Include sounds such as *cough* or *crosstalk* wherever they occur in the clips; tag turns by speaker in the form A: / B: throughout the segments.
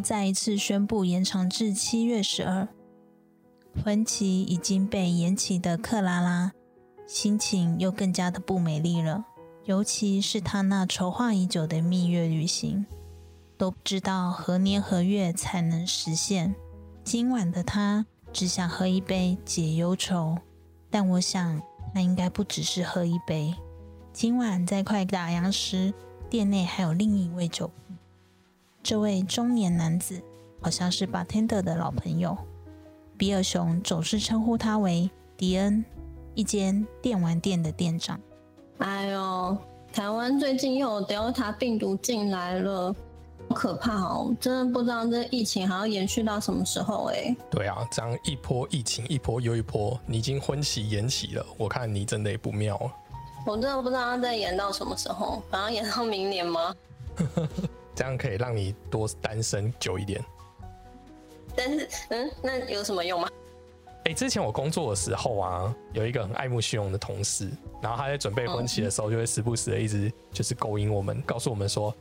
A: 再一次宣布延长至七月十二，婚期已经被延期的克拉拉，心情又更加的不美丽了。尤其是她那筹划已久的蜜月旅行，都不知道何年何月才能实现。今晚的她只想喝一杯解忧愁，但我想那应该不只是喝一杯。今晚在快打烊时，店内还有另一位酒。这位中年男子好像是 bartender 的老朋友，比尔熊总是称呼他为迪恩，一间电玩店的店长。
B: 哎呦，台湾最近又有 Delta 病毒进来了，好可怕哦！真的不知道这疫情还要延续到什么时候哎。
C: 对啊，这样一波疫情一波又一波，你已经婚期延期了，我看你真的也不妙。
B: 我真的不知道要再延到什么时候，反正延到明年吗？*laughs*
C: 这样可以让你多单身久一点。
B: 但是，嗯，那有什么用吗？
C: 哎，之前我工作的时候啊，有一个很爱慕虚荣的同事，然后他在准备婚期的时候，就会时不时的一直就是勾引我们，告诉我们说，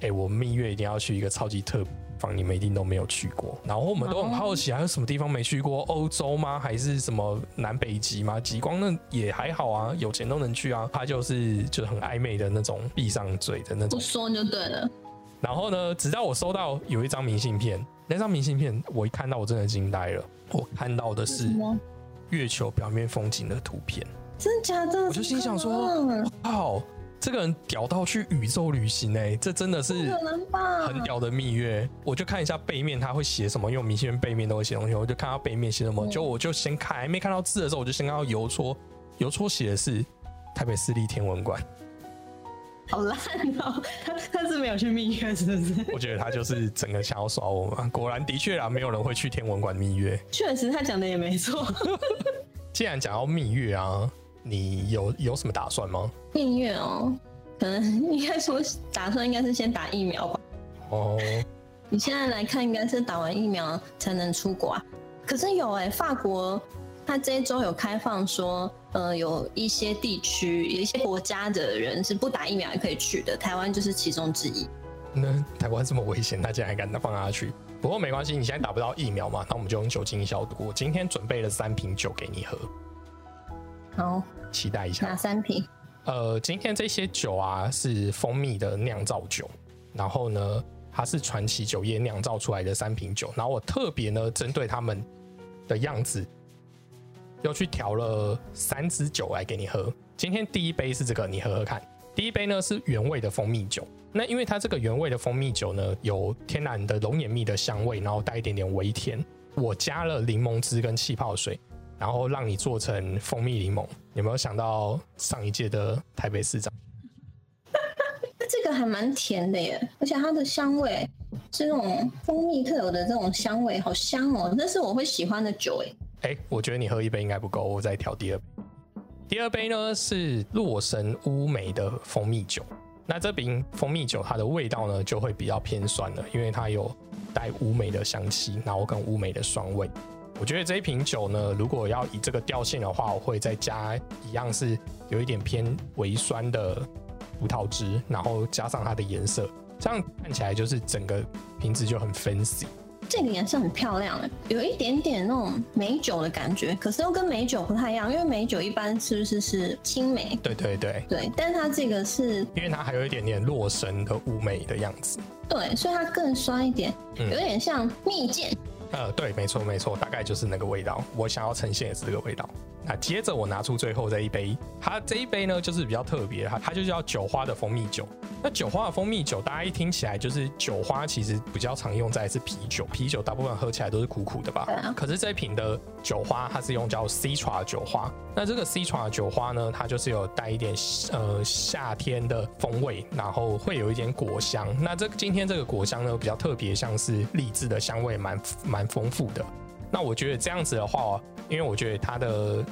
C: 哎，我蜜月一定要去一个超级特方，你们一定都没有去过。然后我们都很好奇，还有什么地方没去过？欧洲吗？还是什么南北极吗？极光那也还好啊，有钱都能去啊。他就是就是很暧昧的那种，闭上嘴的那种，
B: 不说就对了。
C: 然后呢，直到我收到有一张明信片，那张明信片我一看到我真的惊呆了。我看到的是月球表面风景的图片，
B: 真的假的？
C: 我就心想说，哇，这个人屌到去宇宙旅行哎，这真的是很屌的蜜月。我就看一下背面他会写什么，因为明信片背面都会写东西，我就看到背面写什么，就我就先看，还没看到字的时候，我就先看到邮戳，邮戳写的是台北市立天文馆。
B: 好烂哦！他他是没有去蜜月，是不是？*laughs*
C: 我觉得他就是整个想要耍我嘛。果然，的确啊，没有人会去天文馆蜜月。
B: 确实，他讲的也没错。*laughs*
C: 既然讲到蜜月啊，你有有什么打算吗？
B: 蜜月哦，可能应该说打算应该是先打疫苗吧。哦，你现在来看，应该是打完疫苗才能出国啊。可是有哎，法国。他这一周有开放说，呃，有一些地区、有一些国家的人是不打疫苗也可以去的，台湾就是其中之一。
C: 那台湾这么危险，他竟然还敢放他去？不过没关系，你现在打不到疫苗嘛，那我们就用酒精消毒。我今天准备了三瓶酒给你喝，
B: 好，
C: 期待一下。
B: 哪三瓶？
C: 呃，今天这些酒啊是蜂蜜的酿造酒，然后呢，它是传奇酒业酿造出来的三瓶酒，然后我特别呢针对他们的样子。又去调了三支酒来给你喝。今天第一杯是这个，你喝喝看。第一杯呢是原味的蜂蜜酒。那因为它这个原味的蜂蜜酒呢，有天然的龙眼蜜的香味，然后带一点点微甜。我加了柠檬汁跟气泡水，然后让你做成蜂蜜柠檬。有没有想到上一届的台北市长？
B: 那 *laughs* 这个还蛮甜的耶，而且它的香味是那种蜂蜜特有的这种香味，好香哦！那是我会喜欢的酒哎。
C: 哎，我觉得你喝一杯应该不够，我再调第二杯。第二杯呢是洛神乌梅的蜂蜜酒。那这瓶蜂蜜酒它的味道呢就会比较偏酸了，因为它有带乌梅的香气，然后跟乌梅的酸味。我觉得这一瓶酒呢，如果要以这个调性的话，我会再加一样是有一点偏微酸的葡萄汁，然后加上它的颜色，这样看起来就是整个瓶子就很 fancy。
B: 这个颜色很漂亮哎，有一点点那种美酒的感觉，可是又跟美酒不太一样，因为美酒一般是不是是青梅？
C: 对对对
B: 对，但它这个是，
C: 因为它还有一点点洛神的雾眉的样子。
B: 对，所以它更酸一点，有点像蜜饯。
C: 呃，对，没错没错，大概就是那个味道。我想要呈现的是这个味道。那接着我拿出最后这一杯，它这一杯呢就是比较特别，它它就叫酒花的蜂蜜酒。那酒花的蜂蜜酒，大家一听起来就是酒花，其实比较常用在是啤酒，啤酒大部分喝起来都是苦苦的吧？可是这一瓶的酒花，它是用叫 Citra 酒花。那这个 Citra 酒花呢，它就是有带一点呃夏天的风味，然后会有一点果香。那这今天这个果香呢比较特别，像是荔枝的香味蛮蛮丰富的。那我觉得这样子的话，因为我觉得它的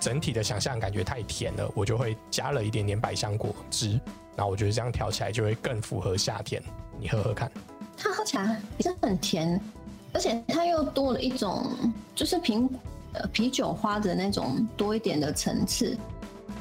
C: 整体的想象感觉太甜了，我就会加了一点点百香果汁。然后我觉得这样调起来就会更符合夏天。你喝喝看，
B: 它喝起来也是很甜，而且它又多了一种就是苹呃啤酒花的那种多一点的层次。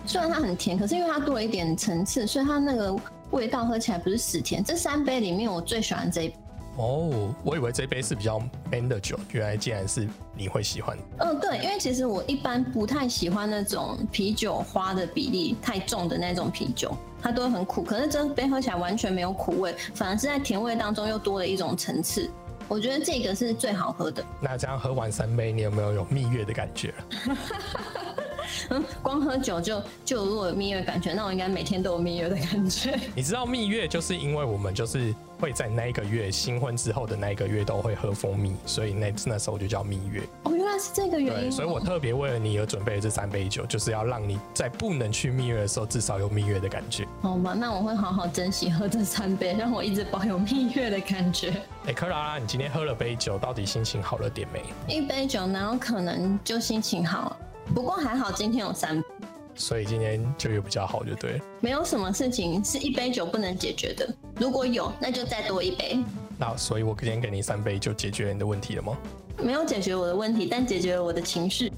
B: 虽然它很甜，可是因为它多了一点层次，所以它那个味道喝起来不是死甜。这三杯里面，我最喜欢这一。
C: 哦，我以为这杯是比较 man 的酒，原来竟然是你会喜欢。
B: 嗯，对，因为其实我一般不太喜欢那种啤酒花的比例太重的那种啤酒，它都会很苦。可是这杯喝起来完全没有苦味，反而是在甜味当中又多了一种层次。我觉得这个是最好喝的。
C: 那这样喝完三杯，你有没有有蜜月的感觉？*laughs*
B: 嗯，光喝酒就就如果有蜜月感觉，那我应该每天都有蜜月的感觉。
C: 你知道蜜月就是因为我们就是会在那一个月新婚之后的那一个月都会喝蜂蜜，所以那那时候就叫蜜月。
B: 哦，原来是这个原因。
C: 所以我特别为了你而准备了这三杯酒，就是要让你在不能去蜜月的时候，至少有蜜月的感觉。
B: 好吧，那我会好好珍惜喝这三杯，让我一直保有蜜月的感觉。
C: 哎，克拉拉，你今天喝了杯酒，到底心情好了点没？
B: 一杯酒哪有可能就心情好？不过还好，今天有三杯，
C: 所以今天就又比较好，就对。
B: 没有什么事情是一杯酒不能解决的，如果有，那就再多一杯。
C: 那所以，我今天给你三杯，就解决你的问题了吗？
B: 没有解决我的问题，但解决了我的情绪。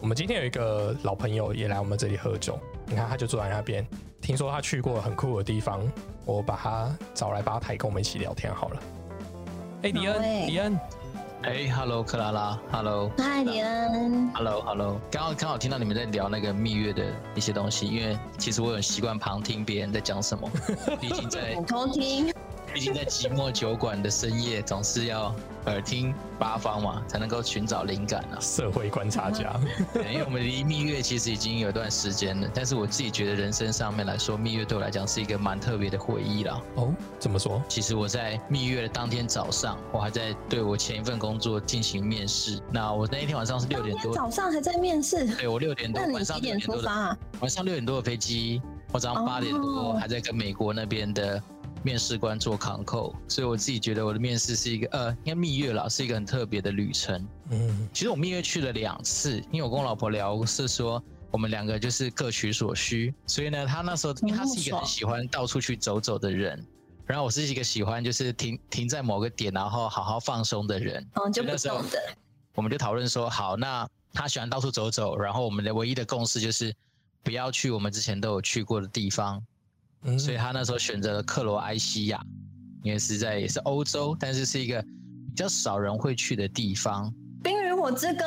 C: 我们今天有一个老朋友也来我们这里喝酒，你看他就坐在那边，听说他去过很酷的地方，我把他找来吧台跟我们一起聊天好了。哎，迪恩，迪恩。
D: 哎，Hello，克拉拉，Hello，
B: 嗨，李恩
D: ，Hello，Hello，刚刚刚好听到你们在聊那个蜜月的一些东西，因为其实我很习惯旁听别人在讲什么，毕竟在
B: 偷听。
D: 毕竟在寂寞酒馆的深夜，总是要耳听八方嘛，才能够寻找灵感啊。
C: 社会观察家，*laughs*
D: 因为我们离蜜月其实已经有段时间了，但是我自己觉得人生上面来说，蜜月对我来讲是一个蛮特别的回忆啦。
C: 哦，怎么说？
D: 其实我在蜜月的当天早上，我还在对我前一份工作进行面试。那我那一天晚上是六点多，
B: 早上还在面试。
D: 对，我六点多，晚上
B: 六点多的？
D: 晚上六点多的飞机，我早上八点多还在跟美国那边的。面试官做扛扣，所以我自己觉得我的面试是一个呃，应该蜜月啦，是一个很特别的旅程。嗯，其实我蜜月去了两次，因为我跟我老婆聊是说，我们两个就是各取所需，所以呢，他那时候他是一个很喜欢到处去走走的人，然后我是一个喜欢就是停停在某个点然后好好放松的人。
B: 嗯，就那时候
D: 我们就讨论说，好，那他喜欢到处走走，然后我们的唯一的共识就是不要去我们之前都有去过的地方。所以他那时候选择了克罗埃西亚，因为是在也是欧洲，但是是一个比较少人会去的地方。
B: 冰与火之歌，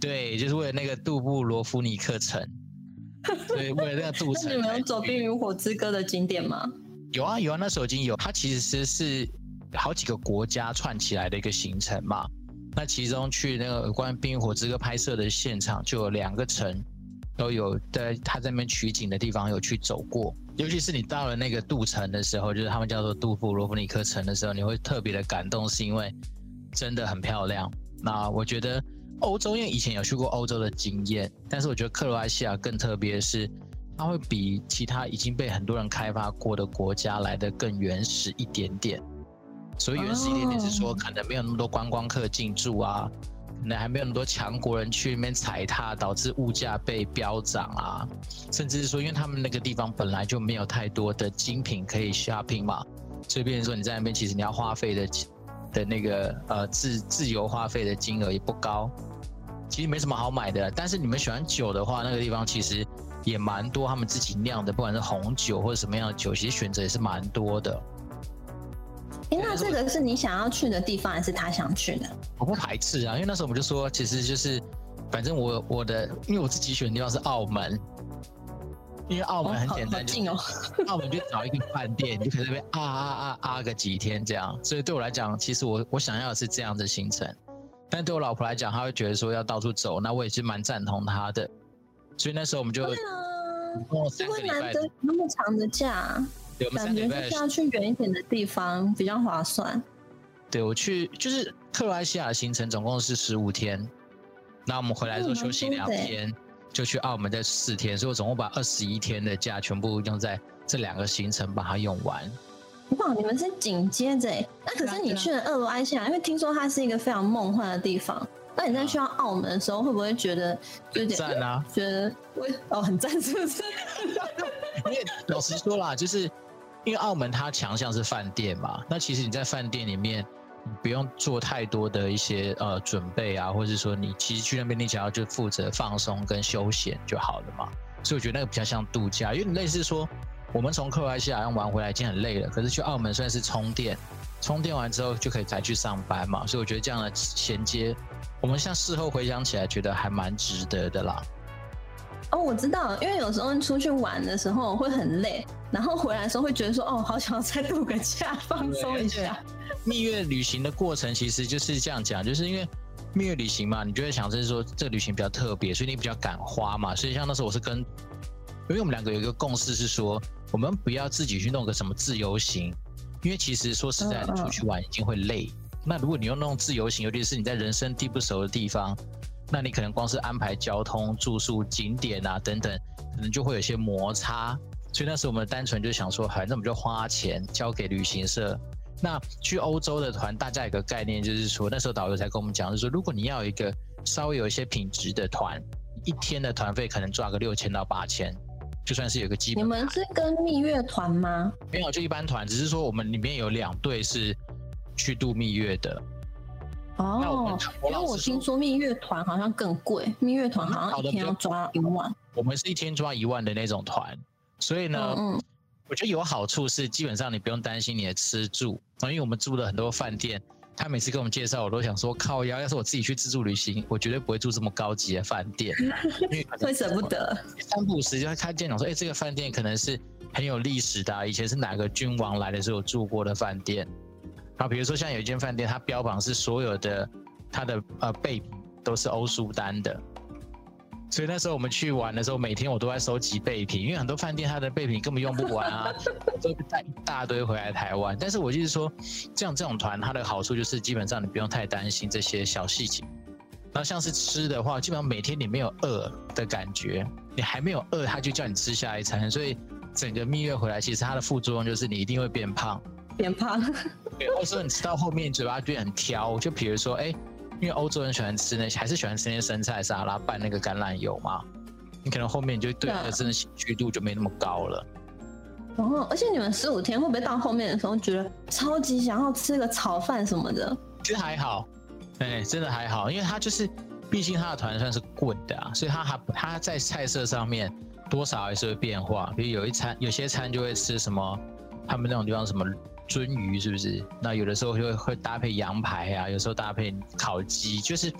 D: 对，就是为了那个杜布罗夫尼克城。*laughs* 对，为了那个杜城。
B: 那你们有走冰与火之歌的景点吗？
D: 有啊，有啊，那时候已经有。它其实是好几个国家串起来的一个行程嘛。那其中去那个关于冰与火之歌拍摄的现场，就有两个城都有在他在那边取景的地方有去走过。尤其是你到了那个杜城的时候，就是他们叫做杜布罗夫尼克城的时候，你会特别的感动，是因为真的很漂亮。那我觉得欧洲，因为以前有去过欧洲的经验，但是我觉得克罗埃西亚更特别的，是它会比其他已经被很多人开发过的国家来的更原始一点点。所以原始一点点是说，可能没有那么多观光客进驻啊。可能还没有那么多强国人去那边踩踏，导致物价被飙涨啊，甚至是说，因为他们那个地方本来就没有太多的精品可以 shopping 嘛，所以变成说你在那边其实你要花费的的那个呃自自由花费的金额也不高，其实没什么好买的。但是你们喜欢酒的话，那个地方其实也蛮多他们自己酿的，不管是红酒或者什么样的酒，其实选择也是蛮多的。
B: 哎，那这个是你想要去的地方，还是他想去的？
D: 我不排斥啊，因为那时候我们就说，其实就是，反正我我的，因为我自己选的地方是澳门，因为澳门很简单，
B: 近哦，
D: 澳门就找一个饭店，你就可以那边啊啊啊啊个几天这样。所以对我来讲，其实我我想要的是这样的行程。但对我老婆来讲，她会觉得说要到处走，那我也是蛮赞同她的。所以那时候我们就，
B: 对啊，因为难得那么长的假，感觉就是要去远一点的地方比较划算。
D: 对我去就是克罗埃西亚的行程总共是十五天，那我们回来之后休息两天，就去澳门再四天，所以我总共把二十一天的假全部用在这两个行程把它用完。
B: 哇，你们是紧接着哎，那可是你去了俄罗埃西亚，因为听说它是一个非常梦幻的地方。那你在去到澳门的时候，会不会觉得有点
D: 赞啊？
B: 觉得我哦很赞，是不是？*laughs*
D: 因为老实说啦，就是因为澳门它强项是饭店嘛，那其实你在饭店里面，不用做太多的一些呃准备啊，或者说你其实去那边你只要就负责放松跟休闲就好了嘛。所以我觉得那个比较像度假，因为你类似说。我们从克罗埃西亚玩回来已经很累了，可是去澳门算是充电，充电完之后就可以再去上班嘛，所以我觉得这样的衔接，我们像事后回想起来，觉得还蛮值得的啦。
B: 哦，我知道，因为有时候出去玩的时候会很累，然后回来的时候会觉得说，哦，好想要再度个假，放松一下。
D: 蜜月旅行的过程其实就是这样讲，就是因为蜜月旅行嘛，你就会想是说这旅行比较特别，所以你比较敢花嘛，所以像那时候我是跟。因为我们两个有一个共识是说，我们不要自己去弄个什么自由行，因为其实说实在的，出去玩已经会累。那如果你用那种自由行，尤其是你在人生地不熟的地方，那你可能光是安排交通、住宿、景点啊等等，可能就会有些摩擦。所以那时候我们单纯就想说，反正我们就花钱交给旅行社。那去欧洲的团，大家有个概念就是说，那时候导游才跟我们讲，就是说如果你要一个稍微有一些品质的团，一天的团费可能赚个六千到八千。就算是有个基本，
B: 你们是跟蜜月团吗？
D: 没有，就一般团，只是说我们里面有两队是去度蜜月的。
B: 哦，因为我听说蜜月团好像更贵，蜜月团好像一天要抓一万。
D: 我们是一天抓一万的那种团，所以呢，嗯，我觉得有好处是基本上你不用担心你的吃住，因为我们住了很多饭店。他每次给我们介绍，我都想说靠腰，要是我自己去自助旅行，我绝对不会住这么高级的饭店，*laughs*
B: 会舍不得。*laughs*
D: 三不时就会看见讲说，哎，这个饭店可能是很有历史的，以前是哪个君王来的时候住过的饭店。啊，比如说像有一间饭店，它标榜是所有的它的呃备品都是欧舒丹的。所以那时候我们去玩的时候，每天我都在收集备品，因为很多饭店它的备品根本用不完啊，*laughs* 都带一大堆回来台湾。但是我就是说，这样这种团它的好处就是基本上你不用太担心这些小细节。然后像是吃的话，基本上每天你没有饿的感觉，你还没有饿，他就叫你吃下一餐。所以整个蜜月回来，其实它的副作用就是你一定会变胖，
B: 变胖。
D: 对，或者说你吃到后面嘴巴变很挑，就比如说哎。因为欧洲人喜欢吃那些，还是喜欢吃那些生菜沙拉拌那个橄榄油嘛。你可能后面就对那个真的兴趣度就没那么高了。
B: 哦，而且你们十五天会不会到后面的时候觉得超级想要吃个炒饭什么的？
D: 其实还好，哎，真的还好，因为他就是，毕竟他的团算是贵的啊，所以他还他在菜色上面多少还是会变化。比如有一餐，有些餐就会吃什么，他们那种地方什么。鳟鱼是不是？那有的时候就会会搭配羊排啊，有时候搭配烤鸡，就是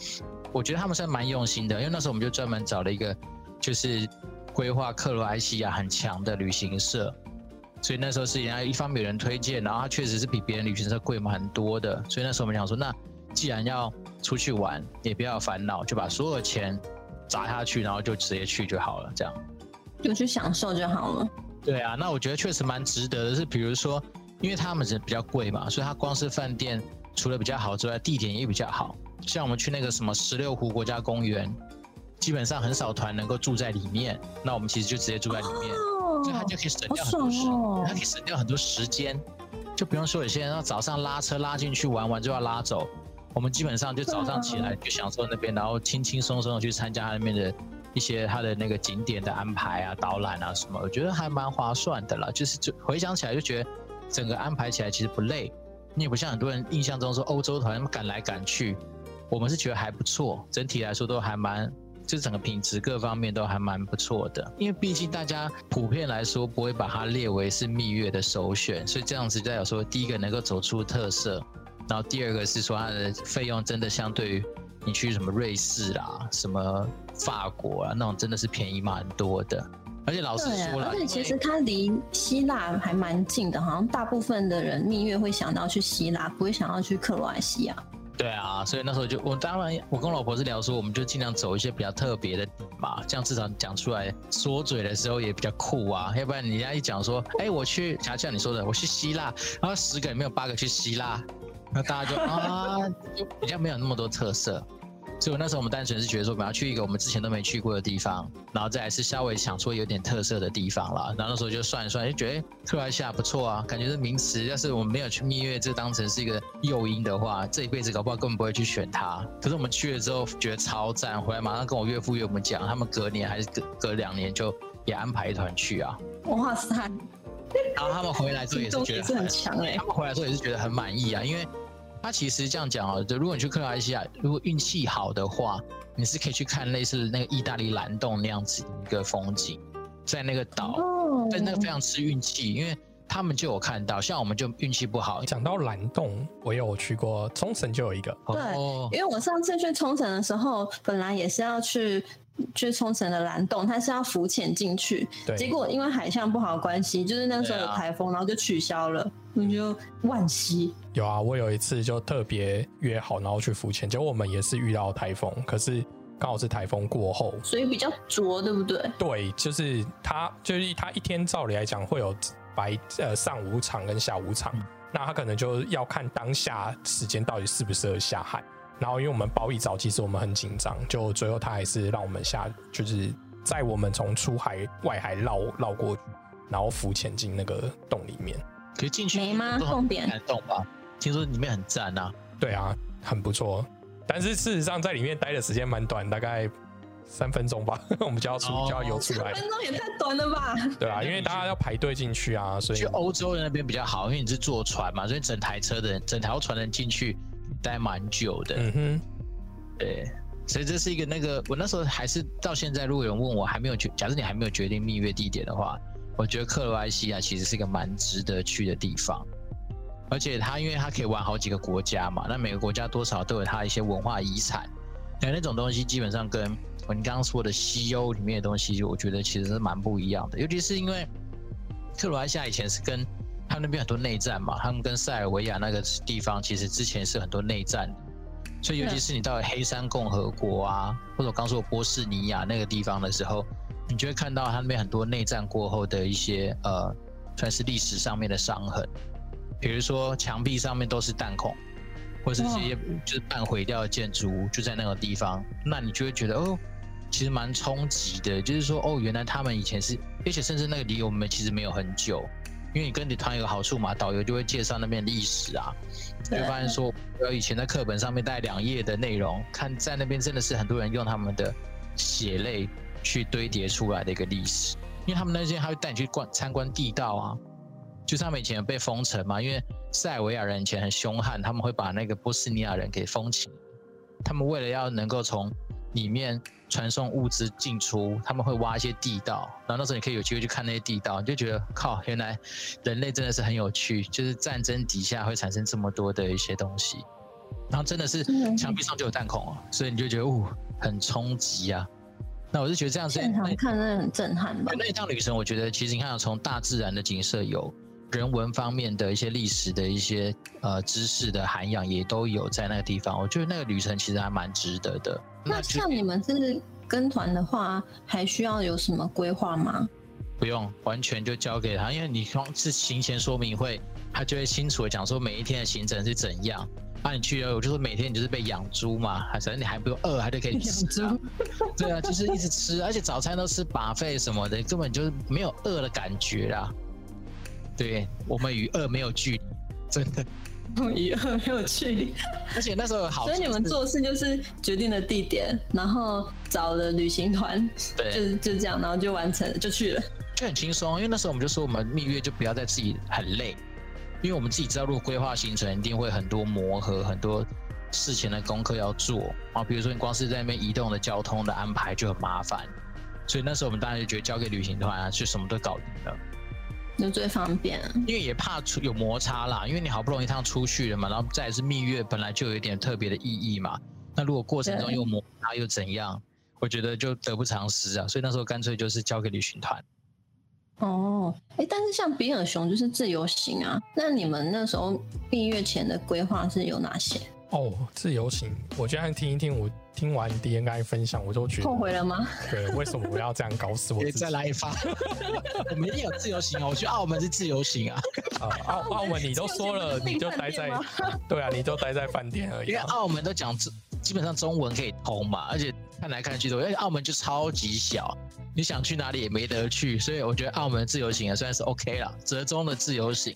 D: 我觉得他们算蛮用心的。因为那时候我们就专门找了一个，就是规划克罗埃西亚很强的旅行社，所以那时候是人家一方面有人推荐，然后它确实是比别人旅行社贵蛮多的。所以那时候我们想说，那既然要出去玩，也不要烦恼，就把所有钱砸下去，然后就直接去就好了，这样
B: 就去享受就好了。
D: 对啊，那我觉得确实蛮值得的，是比如说。因为他们是比较贵嘛，所以它光是饭店除了比较好之外，地点也比较好。像我们去那个什么十六湖国家公园，基本上很少团能够住在里面。那我们其实就直接住在里面，所以它就可以省掉很多时，它可以省掉很多时间，就不用说有些人要早上拉车拉进去玩完就要拉走。我们基本上就早上起来就享受那边，然后轻轻松松的去参加那边的一些它的那个景点的安排啊、导览啊什么，我觉得还蛮划算的啦。就是就回想起来就觉得。整个安排起来其实不累，你也不像很多人印象中说欧洲团赶来赶去，我们是觉得还不错，整体来说都还蛮，就整个品质各方面都还蛮不错的。因为毕竟大家普遍来说不会把它列为是蜜月的首选，所以这样子代表说，第一个能够走出特色，然后第二个是说它的费用真的相对于你去什么瑞士啦、什么法国啊那种真的是便宜蛮多的。而且老师说了，
B: 而且其实它离希腊还蛮近的，好像大部分的人蜜月会想到去希腊，不会想要去克罗埃西亚。
D: 对啊，所以那时候就我当然我跟老婆是聊说，我们就尽量走一些比较特别的嘛，这样至少讲出来说嘴的时候也比较酷啊。要不然人家一讲说，哎，我去，像你说的，我去希腊，然后十个里面有八个去希腊，那大家就 *laughs* 啊，就比较没有那么多特色。所以那时候我们单纯是觉得说，我们要去一个我们之前都没去过的地方，然后再来是稍微想说有点特色的地方了。然后那时候就算一算，就觉得克罗埃西亚不错啊，感觉这名词。要是我们没有去蜜月，这当成是一个诱因的话，这一辈子搞不好根本不会去选它。可是我们去了之后觉得超赞，回来马上跟我岳父岳母讲，他们隔年还是隔隔两年就也安排一团去啊。
B: 哇塞！
D: 然后他们回来之后也是觉
B: 得很强哎，
D: 他们回来之后也是觉得很满意啊，因为。他其实这样讲哦，就如果你去克罗埃西亚，如果运气好的话，你是可以去看类似那个意大利蓝洞那样子一个风景，在那个岛，但那个非常吃运气，因为他们就有看到，像我们就运气不好。
C: 讲到蓝洞，我有去过冲绳就有一个，
B: 对，因为我上次去冲绳的时候，本来也是要去。去冲绳的蓝洞，它是要浮潜进去，结果因为海象不好关系，就是那时候有台风，然后就取消了，我就惋惜。
C: 有啊，我有一次就特别约好，然后去浮潜，结果我们也是遇到台风，可是刚好是台风过后，
B: 所以比较浊，对不对？
C: 对，就是它，就是它一天照理来讲会有白呃上午场跟下午场，那它可能就要看当下时间到底适不适合下海。然后，因为我们包一早，其实我们很紧张，就最后他还是让我们下，就是在我们从出海外海绕绕过去，然后浮潜进那个洞里面。
D: 可以进去
B: 没吗？洞点？
D: 洞吧？听说里面很赞啊。
C: 对啊，很不错。但是事实上在里面待的时间蛮短，大概三分钟吧，*laughs* 我们就要出就要游出来。
B: 三分钟也太短了吧？
C: 对啊，因为大家要排队进去啊，所以。
D: 去欧洲那边比较好，因为你是坐船嘛，所以整台车的人、整条船人进去。待蛮久的，嗯哼，对，所以这是一个那个，我那时候还是到现在，如果有人问我还没有决，假设你还没有决定蜜月地点的话，我觉得克罗埃西亚其实是一个蛮值得去的地方，而且它因为它可以玩好几个国家嘛，那每个国家多少都有它一些文化遗产，那那种东西基本上跟我们刚刚说的西欧里面的东西，我觉得其实是蛮不一样的，尤其是因为克罗埃西亚以前是跟他那边很多内战嘛，他们跟塞尔维亚那个地方其实之前是很多内战，所以尤其是你到黑山共和国啊，或者我刚说波士尼亚那个地方的时候，你就会看到他那边很多内战过后的一些呃，算是历史上面的伤痕，比如说墙壁上面都是弹孔，或是这些就是半毁掉的建筑物就在那个地方，那你就会觉得哦，其实蛮冲击的，就是说哦，原来他们以前是，而且甚至那个离我们其实没有很久。因为你跟你团有个好处嘛，导游就会介绍那边历史啊，就发现说，我以前在课本上面带两页的内容，看在那边真的是很多人用他们的血泪去堆叠出来的一个历史。因为他们那些还会带你去观参观地道啊，就是他们以前被封城嘛，因为塞尔维亚人以前很凶悍，他们会把那个波斯尼亚人给封起，他们为了要能够从里面。传送物资进出，他们会挖一些地道，然后那时候你可以有机会去看那些地道，你就觉得靠，原来人类真的是很有趣，就是战争底下会产生这么多的一些东西，然后真的是墙壁上就有弹孔哦，所以你就觉得哦，很冲击啊。那我是觉得这样子
B: 现场看真的很震撼吧。
D: 那一趟旅程，我觉得其实你看，从大自然的景色有，人文方面的一些历史的一些呃知识的涵养也都有在那个地方，我觉得那个旅程其实还蛮值得的。
B: 那像你们是跟团的话，还需要有什么规划吗？
D: 不用，完全就交给他，因为你光是行前说明会，他就会清楚的讲说每一天的行程是怎样。那你去游泳就是每天你就是被养猪嘛，反正你还不用饿，还得可以吃。对啊，就是一直吃，而且早餐都吃把费什么的，根本就是没有饿的感觉啦。对我们与饿没有距离，真的。
B: 与二没有趣，*laughs*
D: 而且那时候好，
B: 所以你们做事就是决定了地点，然后找了旅行团，
D: 对，
B: 就就这样，然后就完成了，就去了，
D: 就很轻松。因为那时候我们就说，我们蜜月就不要再自己很累，因为我们自己知道，如果规划行程，一定会很多磨合，很多事前的功课要做啊。比如说你光是在那边移动的交通的安排就很麻烦，所以那时候我们当然就觉得交给旅行团啊，就什么都搞定了。
B: 就最方便，
D: 因为也怕出有摩擦啦。因为你好不容易一趟出去了嘛，然后再是蜜月，本来就有一点特别的意义嘛。那如果过程中又摩擦又怎样？我觉得就得不偿失啊。所以那时候干脆就是交给旅行团。
B: 哦，哎，但是像比尔熊就是自由行啊。那你们那时候蜜月前的规划是有哪些？
C: 哦，自由行，我居然听一听，我听完 D N I 分享，我就觉得
B: 后悔了吗？
C: 对，为什么我要这样搞死我？
D: 再来一发，*laughs* 我们也有自由行啊，我去澳门是自由行啊。
C: 啊，澳澳门你都说了，你就待在，对啊，你就待在饭店而已。
D: 因为澳门都讲基本上中文可以通嘛，而且看来看去都，而且澳门就超级小，你想去哪里也没得去，所以我觉得澳门自由行也算是 OK 了，折中的自由行。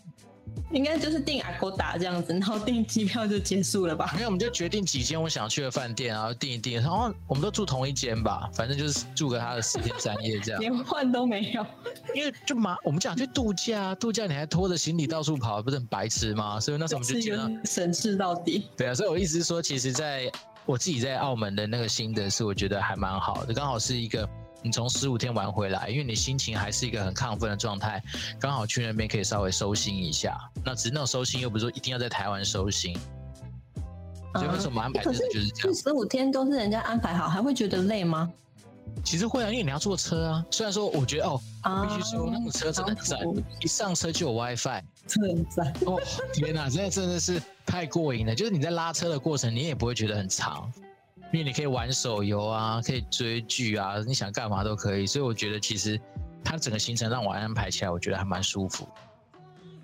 B: 应该就是订阿勾达这样子，然后订机票就结束了吧？
D: 没有，我们就决定几间我想去的饭店，然后订一订，然后我们都住同一间吧，反正就是住个他的四天三夜这样，
B: 连换都没有。
D: 因为就嘛，我们想去度假，度假你还拖着行李到处跑，不是很白痴吗？所以那时候我们就觉得
B: 省事到底。
D: 对啊，所以我意思是说，其实在我自己在澳门的那个心得是，我觉得还蛮好的，刚好是一个。你从十五天玩回来，因为你心情还是一个很亢奋的状态，刚好去那边可以稍微收心一下。那只是那种收心，又不是说一定要在台湾收心。所以为什么安排就是这样？
B: 十五天都是人家安排好，还会觉得累吗？
D: 其实会啊，因为你要坐车啊。虽然说我觉得哦，必须说那个车真的赞，一上车就有 WiFi，
B: 真赞
D: 哦！天哪，真的真的是太过瘾了。就是你在拉车的过程，你也不会觉得很长。因为你可以玩手游啊，可以追剧啊，你想干嘛都可以，所以我觉得其实它整个行程让我安排起来，我觉得还蛮舒服。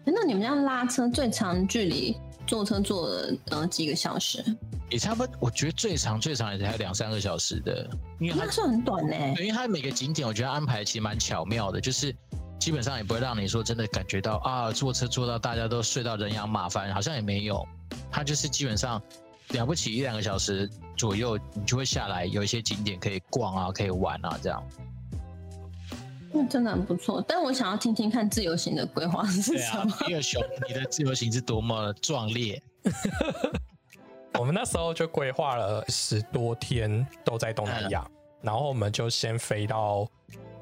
B: 那你们这样拉车最长距离坐车坐了呃几个小时？
D: 也差不多，我觉得最长最长也才两三个小时的，
B: 因为它是很短呢。
D: 对，因为它每个景点我觉得安排其实蛮巧妙的，就是基本上也不会让你说真的感觉到啊坐车坐到大家都睡到人仰马翻，好像也没有，它就是基本上。了不起一两个小时左右，你就会下来，有一些景点可以逛啊，可以玩啊，这样。
B: 那真的很不错。但我想要听听看自由行的规划是什么？
D: 比尔熊，你的自由行是多么壮烈！*laughs*
C: 我们那时候就规划了十多天都在东南亚，然后我们就先飞到。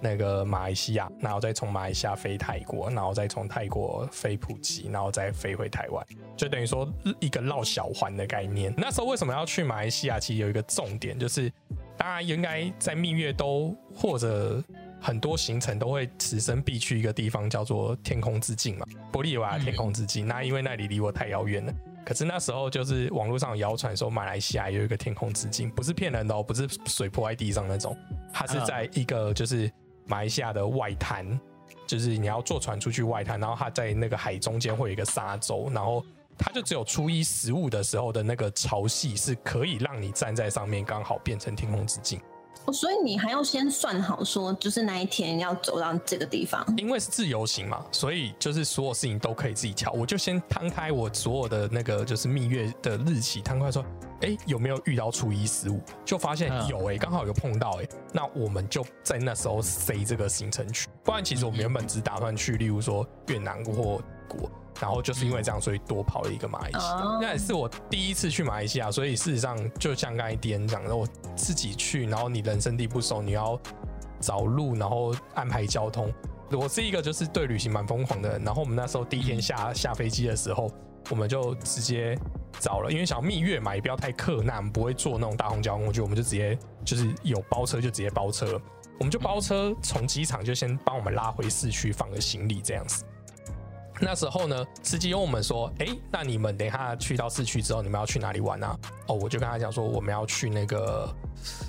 C: 那个马来西亚，然后再从马来西亚飞泰国，然后再从泰国飞普吉，然后再飞回台湾，就等于说一个绕小环的概念。那时候为什么要去马来西亚？其实有一个重点，就是大家应该在蜜月都或者很多行程都会此生必去一个地方，叫做天空之境嘛，玻利瓦天空之境。那因为那里离我太遥远了，可是那时候就是网络上谣传说马来西亚有一个天空之境，不是骗人的哦，不是水泼在地上那种，它是在一个就是。马来西亚的外滩，就是你要坐船出去外滩，然后它在那个海中间会有一个沙洲，然后它就只有初一十五的时候的那个潮汐是可以让你站在上面，刚好变成天空之镜。
B: 哦，所以你还要先算好，说就是那一天要走到这个地方。
C: 因为是自由行嘛，所以就是所有事情都可以自己调。我就先摊开我所有的那个就是蜜月的日期，摊开说，哎，有没有遇到初一十五？就发现有，哎，刚好有碰到，哎，那我们就在那时候塞这个行程去。不然其实我们原本只打算去，例如说越南或国。然后就是因为这样，所以多跑了一个马来西亚。那也是我第一次去马来西亚，所以事实上就像刚才迪恩讲的，我自己去，然后你人生地不熟，你要找路，然后安排交通。我是一个就是对旅行蛮疯狂的人。然后我们那时候第一天下下飞机的时候，我们就直接找了，因为想蜜月嘛，也不要太客难，不会坐那种大红交通工具，我们就直接就是有包车就直接包车，我们就包车从机场就先帮我们拉回市区放个行李这样子。那时候呢，司机问我们说：“哎，那你们等一下去到市区之后，你们要去哪里玩啊？”哦，我就跟他讲说：“我们要去那个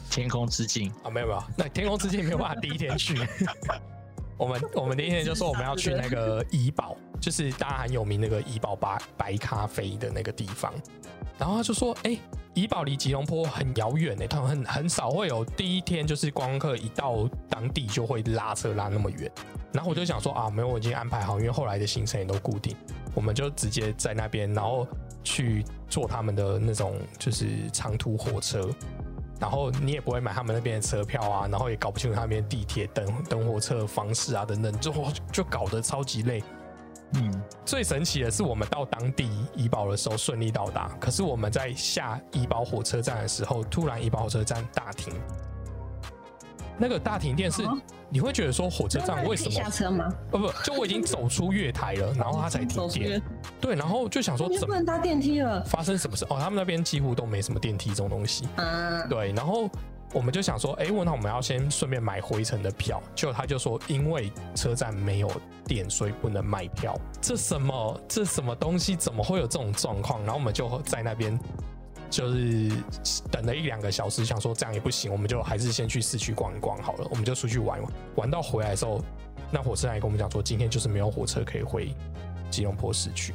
D: 天空之境
C: 啊，没有没有，那天空之境没有办法第一天去。*laughs* 我们我们第一天就说我们要去那个怡宝，就是大家很有名那个怡宝白白咖啡的那个地方。然后他就说：“哎，怡宝离吉隆坡很遥远诶，他们很很少会有第一天就是观光客一到当地就会拉车拉那么远。”然后我就想说啊，没有，我已经安排好，因为后来的行程也都固定，我们就直接在那边，然后去坐他们的那种就是长途火车，然后你也不会买他们那边的车票啊，然后也搞不清楚他那边地铁等等火车的方式啊等等，就 *laughs* 就搞得超级累。嗯，最神奇的是我们到当地怡保的时候顺利到达，可是我们在下怡保火车站的时候，突然怡保火车站大停。那个大停电是，你会觉得说火车站为什么
B: 下车吗？
C: 不不，就我已经走出月台了，然后它才停电。对，然后就想说
B: 怎么能搭电梯了？
C: 发生什么事？哦，他们那边几乎都没什么电梯这种东西。嗯，对，然后我们就想说，哎，那我们要先顺便买回程的票。就他就说，因为车站没有电，所以不能卖票。这什么？这什么东西？怎么会有这种状况？然后我们就在那边。就是等了一两个小时，想说这样也不行，我们就还是先去市区逛一逛好了。我们就出去玩玩，玩到回来的时候，那火车来跟我们讲说，今天就是没有火车可以回吉隆坡市区。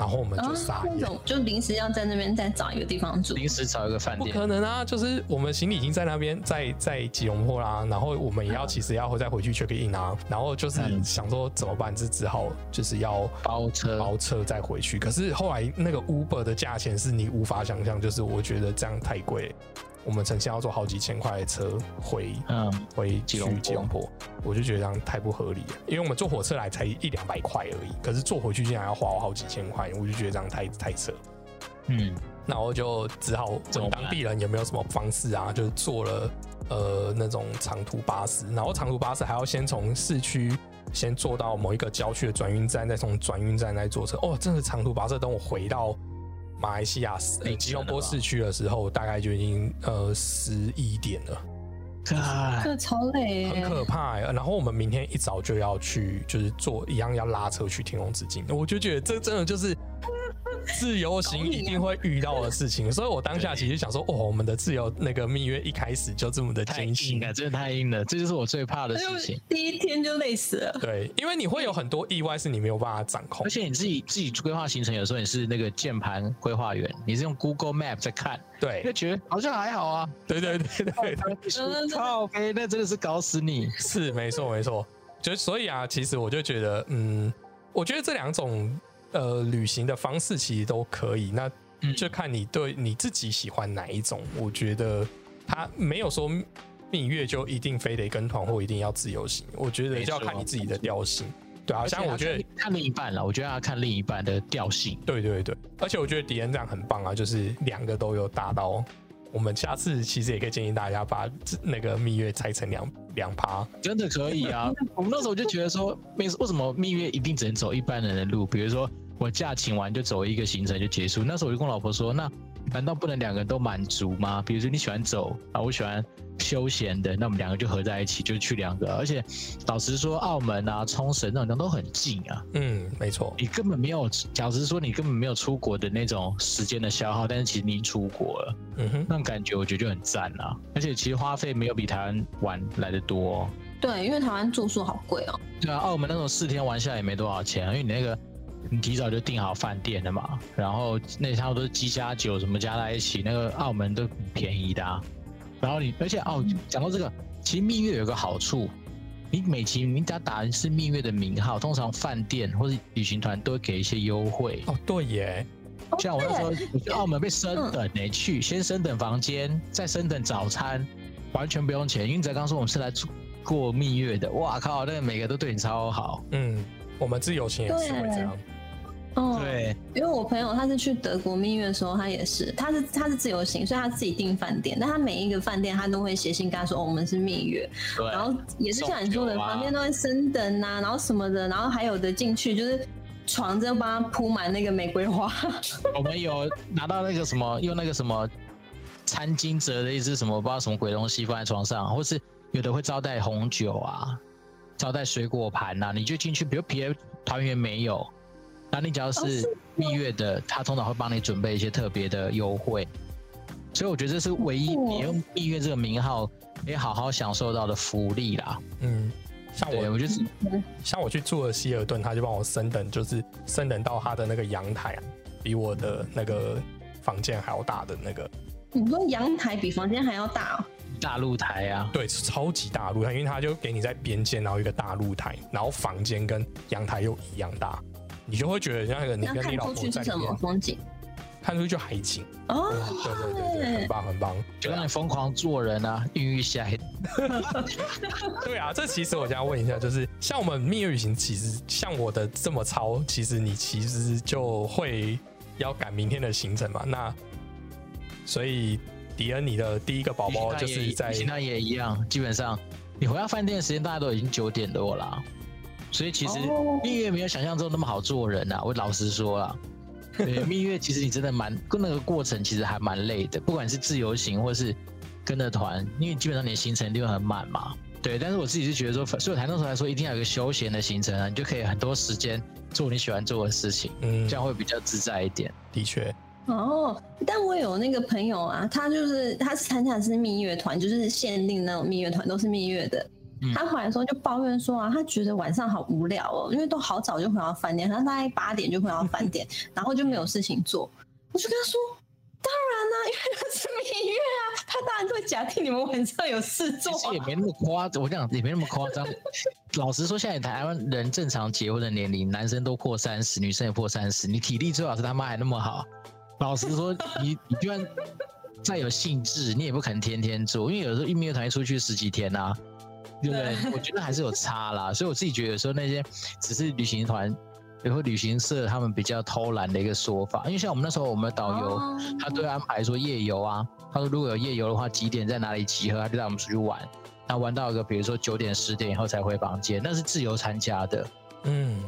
C: 然后我们就撒野，
B: 就临时要在那边再找一个地方住，
D: 临时找一个饭店，
C: 不可能啊！就是我们行李已经在那边，在在吉隆坡啦，然后我们也要其实要再回去 check in 啊，然后就是想说怎么办，就只好就是要
D: 包车
C: 包车再回去。可是后来那个 Uber 的价钱是你无法想象，就是我觉得这样太贵。我们曾经要坐好几千块的车回，嗯，回去吉隆坡，我就觉得这样太不合理了。因为我们坐火车来才一两百块而已，可是坐回去竟然要花我好几千块，我就觉得这样太太扯。嗯，那我就只好问当地人有没有什么方式啊，就是坐了呃那种长途巴士，然后长途巴士还要先从市区先坐到某一个郊区的转运站，再从转运站再坐车。哦，真的长途巴士，等我回到。马来西亚吉隆坡市区的时候，大概就已经呃十一点了，
B: 这超累，
C: 很可怕。然后我们明天一早就要去，就是坐一样要拉车去天空之境，我就觉得这真的就是。自由行一定会遇到的事情，*laughs* 所以我当下其实想说，哦，我们的自由那个蜜月一开始就这么的艰辛
D: 啊，真的太硬了，这就是我最怕的事情。
B: 第一天就累死了。
C: 对，因为你会有很多意外是你没有办法掌控，
D: 而且你自己自己规划行程，有时候你是那个键盘规划员，你是用 Google Map 在看，
C: 对，
D: 就觉得好像还好啊。
C: 对对对对，*laughs*
D: 靠，OK，那真的是搞死你。
C: 是没错没错，就所以啊，其实我就觉得，嗯，我觉得这两种。呃，旅行的方式其实都可以，那就看你对你自己喜欢哪一种。我觉得他没有说蜜月就一定非得跟团或一定要自由行，我觉得就要看你自己的调性。对啊，像我觉得
D: 看另一半了，我觉得要看另一半的调性。
C: 对对对，而且我觉得迪恩这样很棒啊，就是两个都有达到。我们下次其实也可以建议大家把那个蜜月拆成两两趴，
D: 真的可以啊。*laughs* 我们那时候就觉得说，没为什么蜜月一定只能走一般人的路？比如说我假请完就走一个行程就结束。那时候我就跟我老婆说，那难道不能两个人都满足吗？比如说你喜欢走啊，我喜欢。休闲的，那我们两个就合在一起，就去两个。而且老实说，澳门啊、冲绳那种都很近啊。
C: 嗯，没错。
D: 你根本没有，老实说你根本没有出国的那种时间的消耗，但是其实你出国了，嗯哼，那种感觉我觉得就很赞啊。而且其实花费没有比台湾玩来的多。
B: 对，因为台湾住宿好贵哦。
D: 对啊，澳门那种四天玩下来也没多少钱，因为你那个你提早就订好饭店了嘛，然后那差不多鸡加酒什么加在一起，那个澳门都便宜的。然后你，而且哦，讲到这个，其实蜜月有个好处，你每期你只要打的是蜜月的名号，通常饭店或者旅行团都会给一些优惠。
C: 哦，对耶，
D: 像我那时候去澳门被升等呢，去先升等房间，再升等早餐，完全不用钱。因为才刚说我们是来过蜜月的，哇靠，那个每个都对你超好。
C: 嗯，我们自由行也是会这样。
B: 哦，对，因为我朋友他是去德国蜜月的时候，他也是，他是他是自由行，所以他自己订饭店，但他每一个饭店他都会写信跟他说，哦，我们是蜜月，然后也是像你说的，房间都会升等啊，然后什么的，然后还有的进去就是床就帮他铺满那个玫瑰花。*laughs*
D: 我们有拿到那个什么，用那个什么餐巾折的一只什么不知道什么鬼东西放在床上，或是有的会招待红酒啊，招待水果盘呐，你就进去，比如别的团员没有。那你只要是蜜月的，他通常会帮你准备一些特别的优惠，所以我觉得这是唯一你用蜜月这个名号可以好好享受到的福利啦。嗯，
C: 像我，我就是像我去住了希尔顿，他就帮我升等，就是升等到他的那个阳台，比我的那个房间还要大的那个。
B: 你说阳台比房间还要大哦？
D: 大露台啊？
C: 对，超级大露台，因为他就给你在边间，然后一个大露台，然后房间跟阳台又一样大。你就会觉得像那个你跟你老婆在
B: 什么风景？
C: 看出去就海景哦，对对对对，很棒很棒，
D: 就让你疯狂做人啊，孕育下一
C: 对啊，这其实我想问一下，就是像我们蜜月旅行，其实像我的这么超，其实你其实就会要赶明天的行程嘛？那所以迪恩，你的第一个宝宝就是在
D: 那也一样，基本上你回到饭店的时间，大家都已经九点多了。所以其实蜜月没有想象中那么好做人呐，我老实说了，*laughs* 蜜月其实你真的蛮跟那个过程其实还蛮累的，不管是自由行或是跟着团，因为基本上你的行程一定会很满嘛。对，但是我自己是觉得说，所以台东时来说，一定要有个休闲的行程啊，你就可以很多时间做你喜欢做的事情，嗯，这样会比较自在一点。
C: 的确，
B: 哦，但我有那个朋友啊，他就是他是参加的是蜜月团，就是限定那种蜜月团，都是蜜月的。他回来的时候就抱怨说啊，他觉得晚上好无聊哦，因为都好早就回到饭店，他大概八点就回到饭店，然后就没有事情做。我就跟他说，当然啦，因为他是蜜月啊，他当然会假定你们晚上有事做。
D: 其实也没那么夸张，我讲也没那么夸张。老实说，现在台湾人正常结婚的年龄，男生都破三十，女生也破三十，你体力最好是他妈还那么好。老实说，你你就算再有兴致，你也不可能天天做，因为有时候一蜜月团出去十几天啊。对不对？我觉得还是有差啦，*laughs* 所以我自己觉得有时候那些只是旅行团，也会旅行社他们比较偷懒的一个说法。因为像我们那时候，我们的导游他都会安排说夜游啊，他说如果有夜游的话，几点在哪里集合，他就带我们出去玩。那玩到一个比如说九点十点以后才回房间，那是自由参加的。嗯，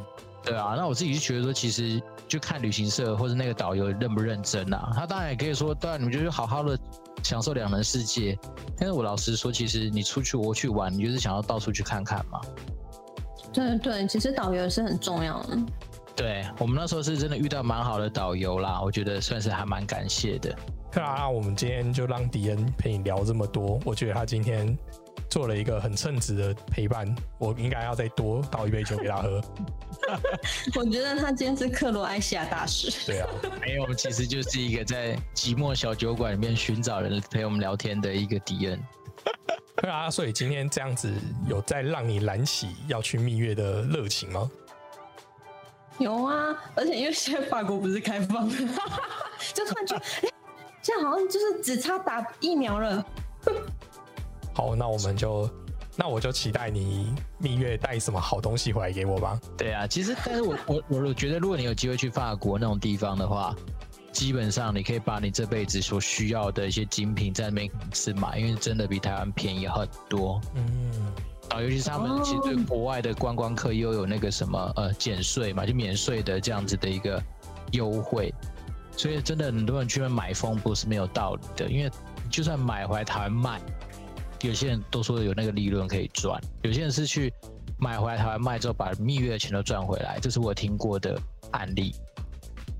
D: 对啊。那我自己就觉得说，其实就看旅行社或者那个导游认不认真啊。他当然也可以说，当然你们就是好好的。享受两人世界，但是我老实说，其实你出去我去玩，你就是想要到处去看看嘛。
B: 对对，其实导游是很重要的。
D: 对我们那时候是真的遇到蛮好的导游啦，我觉得算是还蛮感谢的。
C: 那、啊，我们今天就让迪恩陪你聊这么多，我觉得他今天。做了一个很称职的陪伴，我应该要再多倒一杯酒给他喝。*laughs*
B: 我觉得他今天是克罗埃西亚大使。
C: 对啊，
D: 没有，其实就是一个在寂寞小酒馆里面寻找人陪我们聊天的一个敌人。
C: 对啊，所以今天这样子有在让你燃起要去蜜月的热情吗？
B: 有啊，而且因为现在法国不是开放，*laughs* 就突然觉得，哎，现在好像就是只差打疫苗了。
C: 好，那我们就，那我就期待你蜜月带什么好东西回来给我吧。
D: 对啊，其实，但是我 *laughs* 我我觉得，如果你有机会去法国那种地方的话，基本上你可以把你这辈子所需要的一些精品在那边是买，因为真的比台湾便宜很多。嗯，啊，尤其是他们其实对国外的观光客又有那个什么呃减税嘛，就免税的这样子的一个优惠，所以真的很多人去那买风不是没有道理的，因为就算买回来台湾卖。有些人都说有那个利润可以赚，有些人是去买回来台湾卖之后，把蜜月的钱都赚回来，这是我听过的案例。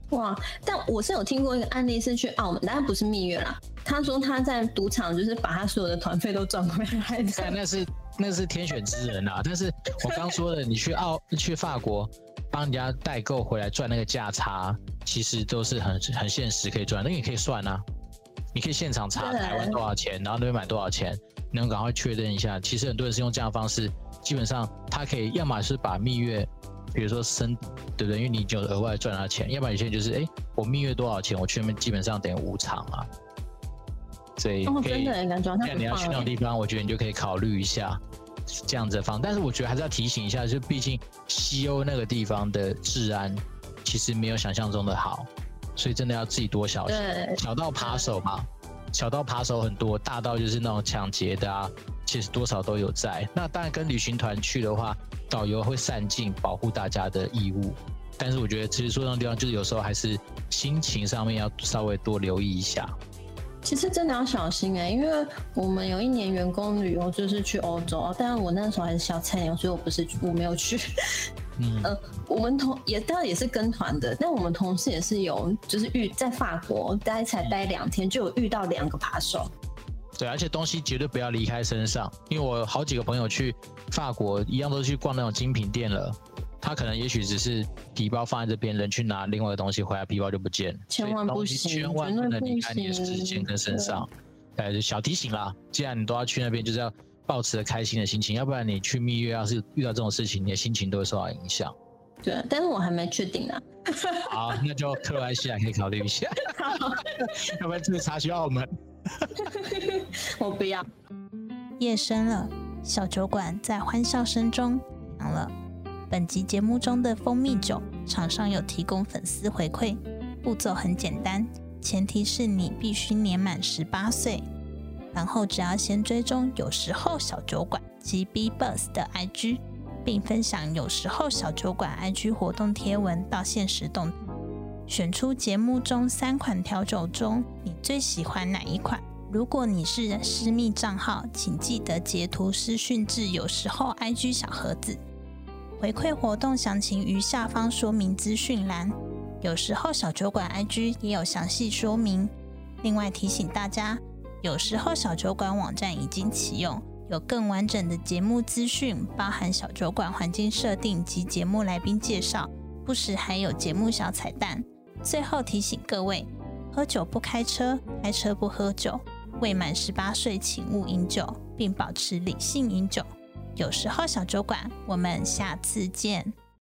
B: 哇！但我是有听过一个案例，是去澳门，当然不是蜜月啦。他说他在赌场，就是把他所有的团费都赚回来。*laughs*
D: 那是那是天选之人啊！但是我刚说的，你去澳去法国帮人家代购回来赚那个价差，其实都是很很现实可以赚，那你可以算啊，你可以现场查台湾多少钱，然后那边买多少钱。能赶快确认一下，其实很多人是用这样的方式，基本上他可以要么是把蜜月，比如说升，对不对？因为你就额外赚到钱，要不然有些人就是，哎，我蜜月多少钱，我去那边基本上等于无偿啊。所以可以，
B: 那
D: 你要去那种地方，我觉得你就可以考虑一下这样子方。但是我觉得还是要提醒一下，就毕竟西欧那个地方的治安其实没有想象中的好，所以真的要自己多小心，小到扒手嘛。小到扒手很多，大到就是那种抢劫的啊，其实多少都有在。那当然跟旅行团去的话，导游会善尽保护大家的义务。但是我觉得，其实说那种地方，就是有时候还是心情上面要稍微多留意一下。
B: 其实真的要小心哎，因为我们有一年员工旅游就是去欧洲，但是我那时候还是小菜鸟，所以我不是我没有去。嗯，呃，我们同也当然也是跟团的，但我们同事也是有，就是遇在法国待才待两天，就有遇到两个扒手。
D: 对，而且东西绝对不要离开身上，因为我好几个朋友去法国，一样都去逛那种精品店了，他可能也许只是皮包放在这边，人去拿另外的东西回来，皮包就不见了。
B: 千万不行，
D: 千万不能离开你的时间跟身上。哎，小提醒啦，既然你都要去那边，就是要。保持着开心的心情，要不然你去蜜月，要是遇到这种事情，你的心情都会受到影响。
B: 对，但是我还没确定呢。
D: 好，*laughs* 那就克罗埃西亚可以考虑一下。要不然这个茶需要我们？
B: 我不要。
A: 夜深了，小酒馆在欢笑声中响了。本集节目中的蜂蜜酒，厂商有提供粉丝回馈，步骤很简单，前提是你必须年满十八岁。然后只要先追踪有时候小酒馆及 B Bus 的 IG，并分享有时候小酒馆 IG 活动贴文到现实动，选出节目中三款调酒中你最喜欢哪一款？如果你是私密账号，请记得截图私讯至有时候 IG 小盒子。回馈活动详情于下方说明资讯栏。有时候小酒馆 IG 也有详细说明。另外提醒大家，有时候小酒馆网站已经启用，有更完整的节目资讯，包含小酒馆环境设定及节目来宾介绍，不时还有节目小彩蛋。最后提醒各位：喝酒不开车，开车不喝酒。未满十八岁，请勿饮酒，并保持理性饮酒。有时候小酒馆，我们下次见。